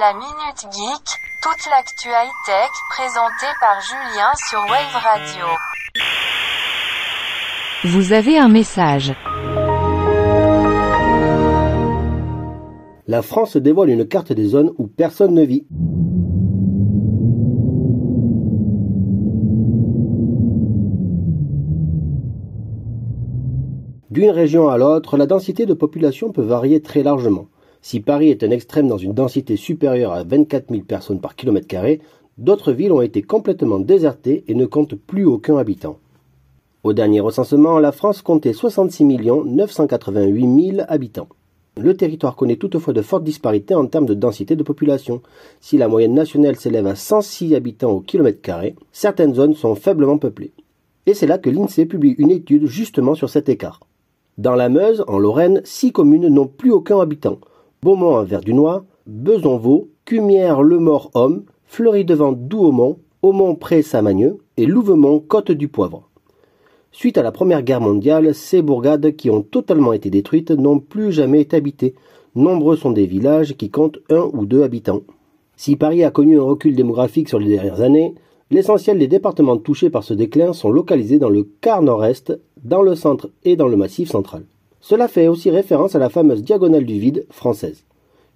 La Minute Geek, toute l'actu high-tech présentée par Julien sur Wave Radio. Vous avez un message. La France dévoile une carte des zones où personne ne vit. D'une région à l'autre, la densité de population peut varier très largement. Si Paris est un extrême dans une densité supérieure à 24 000 personnes par kilomètre carré, d'autres villes ont été complètement désertées et ne comptent plus aucun habitant. Au dernier recensement, la France comptait 66 988 000 habitants. Le territoire connaît toutefois de fortes disparités en termes de densité de population. Si la moyenne nationale s'élève à 106 habitants au kilomètre carré, certaines zones sont faiblement peuplées. Et c'est là que l'INSEE publie une étude justement sur cet écart. Dans la Meuse, en Lorraine, six communes n'ont plus aucun habitant. Beaumont en Verdunois, Besanvaux, Cumières Le Mort-Homme, Fleury-Devant Douaumont, Aumont-Pré-Samagneux et Louvemont Côte du Poivre. Suite à la Première Guerre mondiale, ces bourgades qui ont totalement été détruites n'ont plus jamais été habitées. Nombreux sont des villages qui comptent un ou deux habitants. Si Paris a connu un recul démographique sur les dernières années, l'essentiel des départements touchés par ce déclin sont localisés dans le quart nord-est dans le centre et dans le massif central. Cela fait aussi référence à la fameuse diagonale du vide française,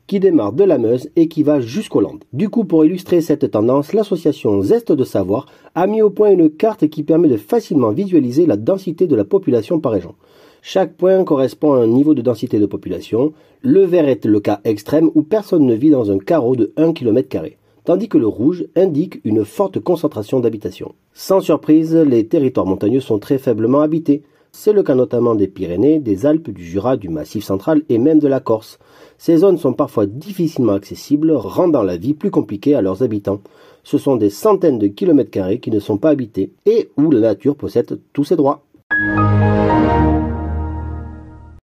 qui démarre de la Meuse et qui va jusqu'aux Landes. Du coup, pour illustrer cette tendance, l'association Zeste de Savoir a mis au point une carte qui permet de facilement visualiser la densité de la population par région. Chaque point correspond à un niveau de densité de population. Le vert est le cas extrême où personne ne vit dans un carreau de 1 km, tandis que le rouge indique une forte concentration d'habitation. Sans surprise, les territoires montagneux sont très faiblement habités. C'est le cas notamment des Pyrénées, des Alpes, du Jura, du Massif central et même de la Corse. Ces zones sont parfois difficilement accessibles, rendant la vie plus compliquée à leurs habitants. Ce sont des centaines de kilomètres carrés qui ne sont pas habités et où la nature possède tous ses droits.